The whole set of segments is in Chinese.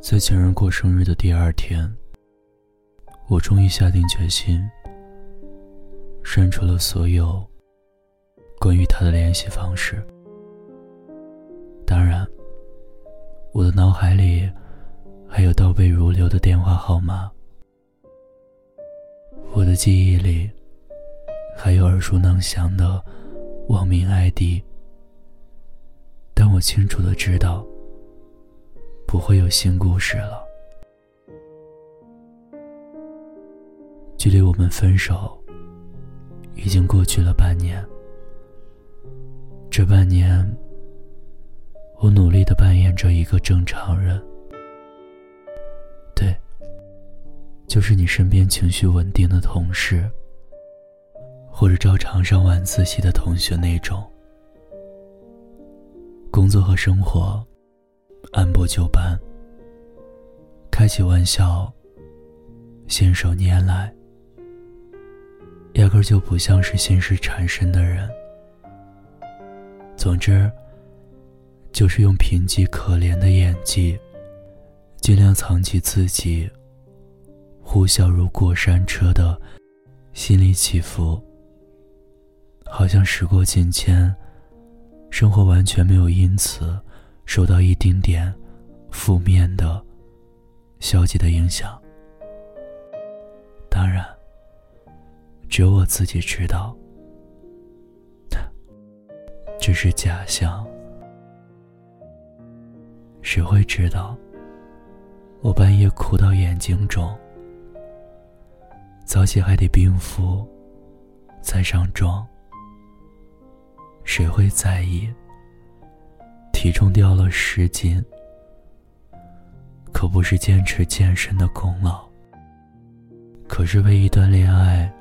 在前任过生日的第二天，我终于下定决心，删除了所有关于他的联系方式。当然，我的脑海里还有倒背如流的电话号码，我的记忆里还有耳熟能详的网名 ID，但我清楚的知道。不会有新故事了。距离我们分手已经过去了半年。这半年，我努力的扮演着一个正常人，对，就是你身边情绪稳定的同事，或者照常上晚自习的同学那种。工作和生活。按部就班，开起玩笑，信手拈来，压根就不像是心事缠身的人。总之，就是用贫瘠可怜的演技，尽量藏起自己呼啸如过山车的心理起伏，好像时过境迁，生活完全没有因此。受到一丁点负面的、消极的影响，当然，只有我自己知道，只是假象。谁会知道，我半夜哭到眼睛肿，早起还得冰敷，再上妆。谁会在意？体重掉了十斤，可不是坚持健身的功劳，可是为一段恋爱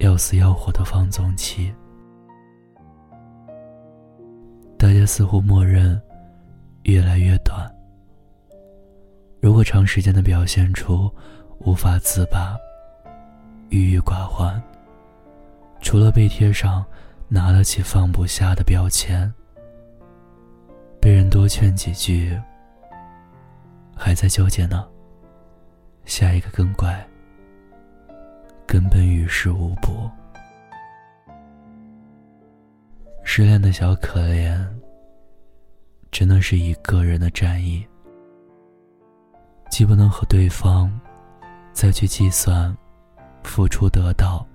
要死要活的放纵期。大家似乎默认越来越短。如果长时间的表现出无法自拔、郁郁寡欢，除了被贴上拿得起放不下的标签。被人多劝几句，还在纠结呢。下一个更怪，根本于事无补。失恋的小可怜，真的是一个人的战役，既不能和对方再去计算付出得到、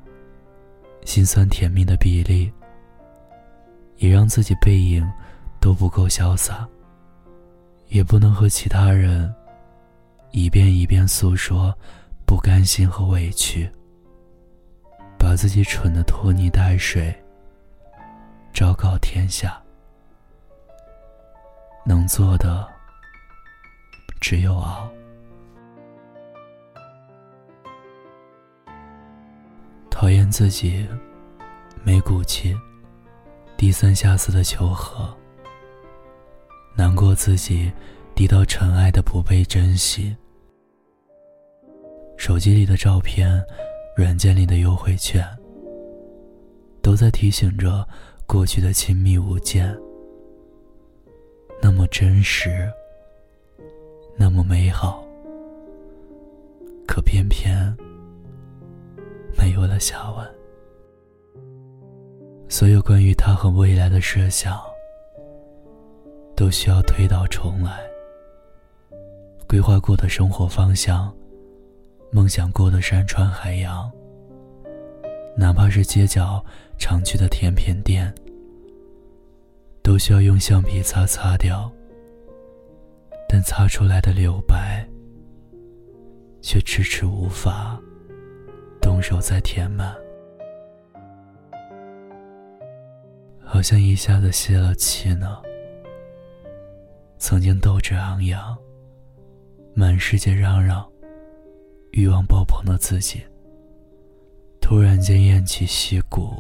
心酸甜蜜的比例，也让自己背影。都不够潇洒，也不能和其他人一遍一遍诉说不甘心和委屈，把自己蠢的拖泥带水，昭告天下。能做的只有熬。讨厌自己没骨气，低三下四的求和。难过自己低到尘埃的不被珍惜，手机里的照片，软件里的优惠券，都在提醒着过去的亲密无间，那么真实，那么美好，可偏偏没有了下文。所有关于他和未来的设想。都需要推倒重来。规划过的生活方向，梦想过的山川海洋，哪怕是街角常去的甜品店，都需要用橡皮擦擦掉。但擦出来的留白，却迟迟无法动手再填满，好像一下子泄了气呢。曾经斗志昂扬、满世界嚷嚷、欲望爆棚的自己，突然间偃旗息鼓，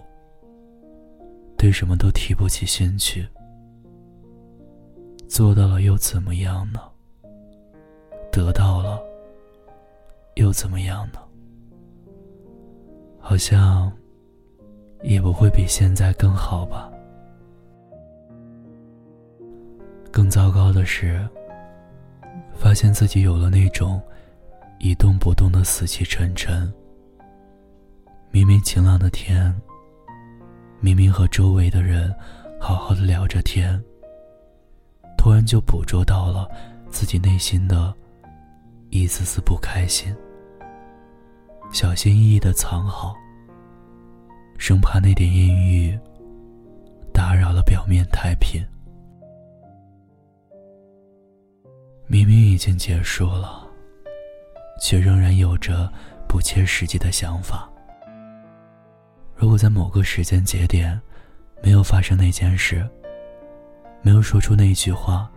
对什么都提不起兴趣。做到了又怎么样呢？得到了又怎么样呢？好像也不会比现在更好吧。更糟糕的是，发现自己有了那种一动不动的死气沉沉。明明晴朗的天，明明和周围的人好好的聊着天，突然就捕捉到了自己内心的一丝丝不开心，小心翼翼的藏好，生怕那点阴郁打扰了表面太平。明明已经结束了，却仍然有着不切实际的想法。如果在某个时间节点，没有发生那件事，没有说出那句话，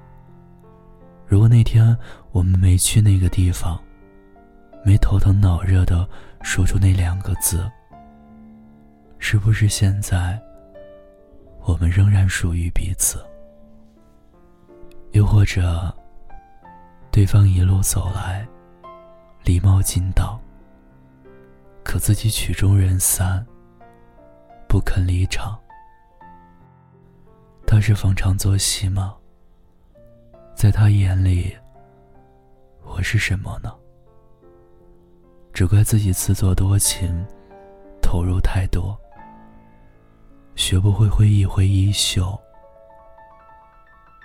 如果那天我们没去那个地方，没头疼脑热的说出那两个字，是不是现在我们仍然属于彼此？又或者，对方一路走来，礼貌尽到，可自己曲终人散。不肯离场，他是逢场作戏吗？在他眼里，我是什么呢？只怪自己自作多情，投入太多，学不会挥一挥衣袖，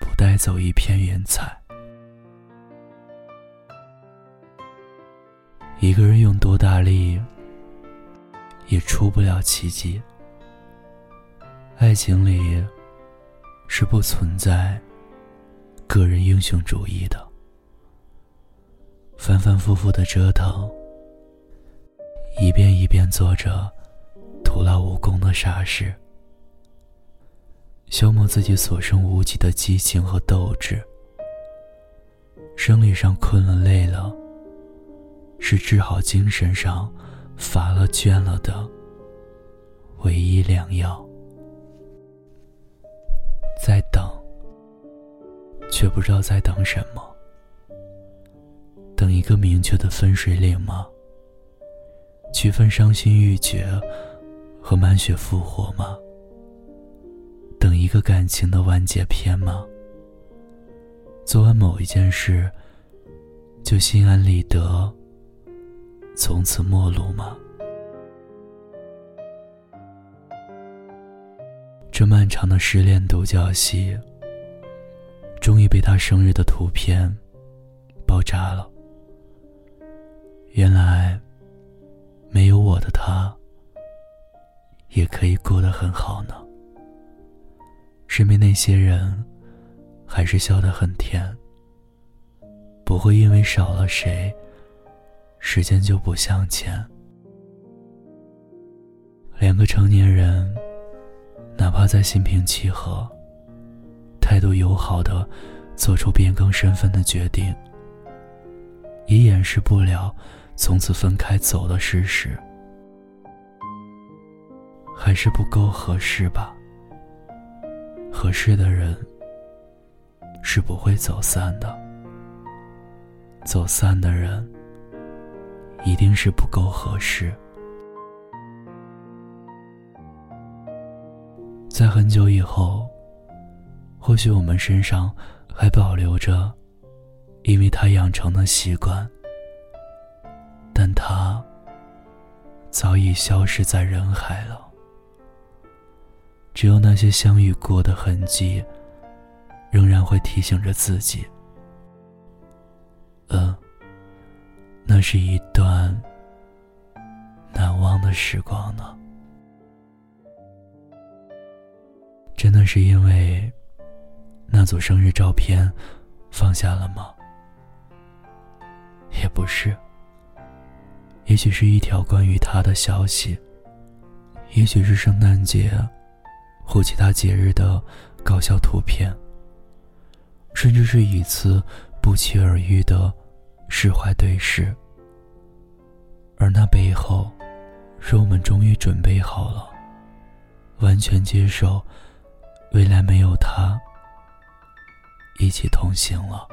不带走一片云彩。一个人用多大力，也出不了奇迹。爱情里是不存在个人英雄主义的，反反复复的折腾，一遍一遍做着徒劳无功的傻事，消磨自己所剩无几的激情和斗志。生理上困了累了，是治好精神上乏了倦了的唯一良药。在等，却不知道在等什么。等一个明确的分水岭吗？区分伤心欲绝和满血复活吗？等一个感情的完结篇吗？做完某一件事，就心安理得，从此陌路吗？这漫长的失恋独角戏，终于被他生日的图片爆炸了。原来，没有我的他，也可以过得很好呢。身边那些人，还是笑得很甜。不会因为少了谁，时间就不向前。两个成年人。哪怕再心平气和、态度友好的做出变更身份的决定，也掩饰不了从此分开走的事实。还是不够合适吧？合适的人是不会走散的，走散的人一定是不够合适。在很久以后，或许我们身上还保留着因为他养成的习惯，但他早已消失在人海了。只有那些相遇过的痕迹，仍然会提醒着自己：嗯，那是一时光呢。真的是因为那组生日照片放下了吗？也不是。也许是一条关于他的消息，也许是圣诞节或其他节日的搞笑图片，甚至是一次不期而遇的释怀对视。而那背后，是我们终于准备好了，完全接受。未来没有他，一起同行了。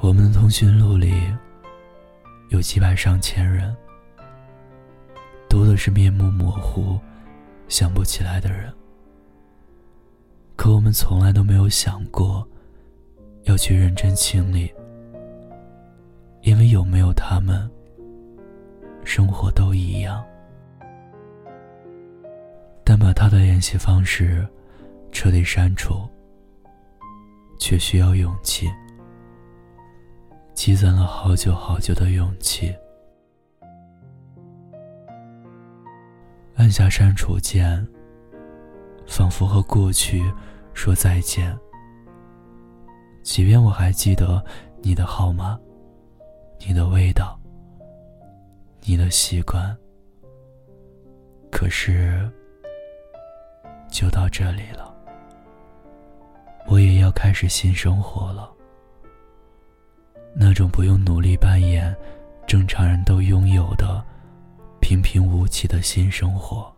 我们的通讯录里有几百上千人，多的是面目模糊、想不起来的人。可我们从来都没有想过要去认真清理，因为有没有他们，生活都一样。但把他的联系方式彻底删除，却需要勇气，积攒了好久好久的勇气。按下删除键，仿佛和过去说再见。即便我还记得你的号码、你的味道、你的习惯，可是。就到这里了，我也要开始新生活了。那种不用努力扮演正常人都拥有的平平无奇的新生活，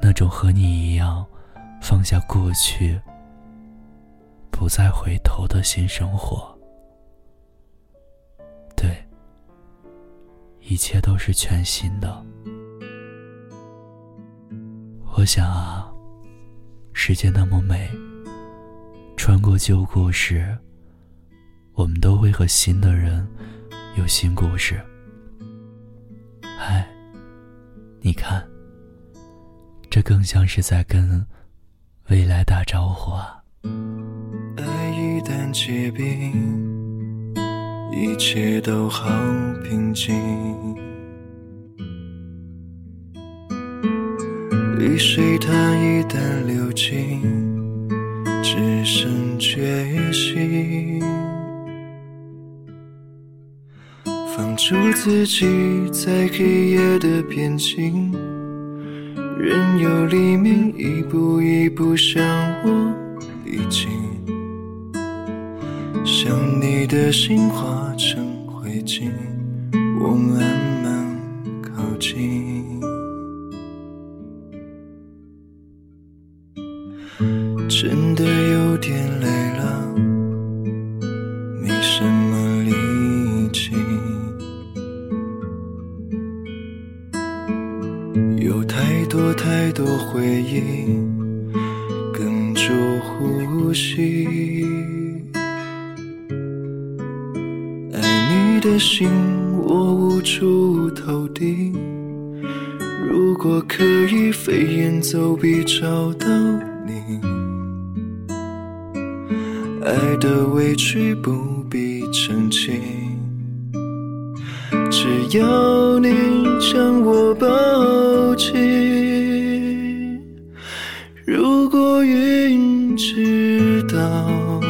那种和你一样放下过去、不再回头的新生活，一切都是全新的。我想啊，世界那么美，穿过旧故事，我们都会和新的人有新故事。嗨，你看，这更像是在跟未来打招呼啊。爱一旦结冰，一切都好平静。泪水它一旦流尽，只剩决心。放逐自己在黑夜的边境，任由黎明一步一步向我逼近。想你的心化成灰烬，我慢慢靠近。真的有点累爱的委屈不必澄清，只要你将我抱紧。如果云知道，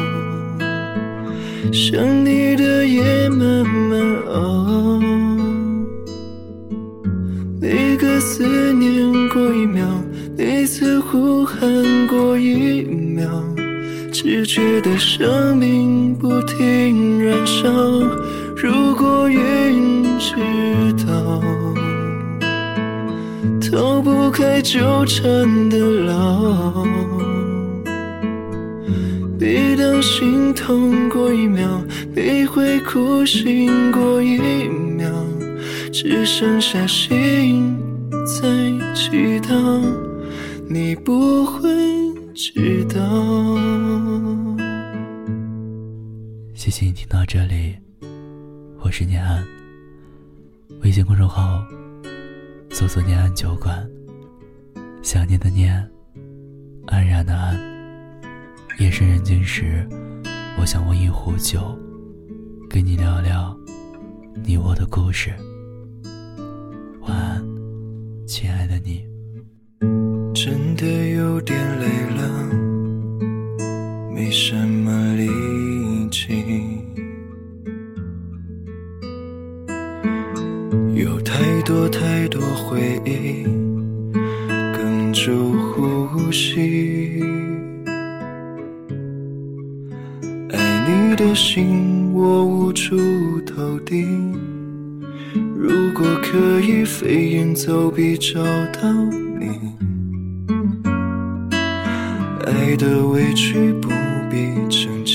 想你只觉得生命不停燃烧。如果云知道，逃不开纠缠的牢。每当心痛过一秒，别会哭醒过一秒，只剩下心在祈祷，你不会。知道。谢谢你听到这里，我是念安。微信公众号搜索“念安酒馆”，想念的念，安然的安。夜深人静时，我想温一壶酒，跟你聊聊你我的故事。多太多回忆哽住呼吸。爱你的心，我无处投递。如果可以飞檐走壁找到你。爱的委屈不必澄清，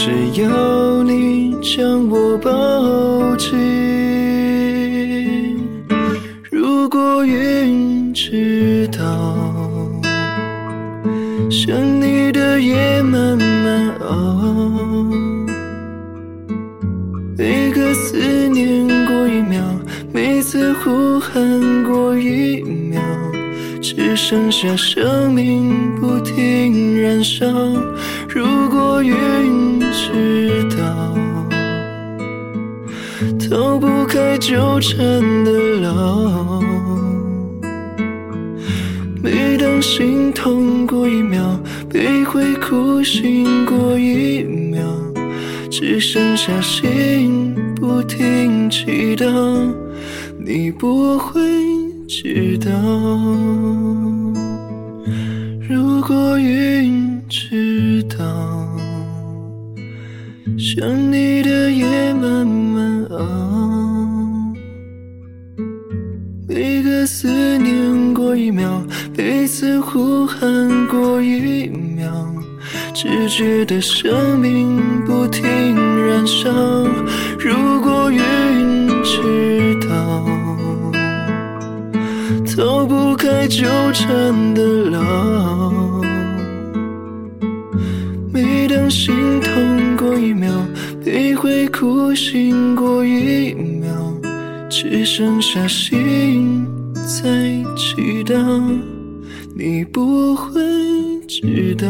只要你将我抱紧。如果云。知道，想你的夜慢慢熬，每个思念过一秒，每次呼喊过一秒，只剩下生命不停燃烧。如果云知道，逃不开纠缠的牢。每当心痛过一秒，被会哭醒过一秒，只剩下心不停祈祷，你不会知道。如果云知道，想你的夜慢慢熬，每个思念过一秒，彼此呼喊过一秒，只觉得生命不停燃烧。如果云知道，逃不开纠缠的牢。心痛过一秒，你会哭醒过一秒，只剩下心在祈祷，你不会知道。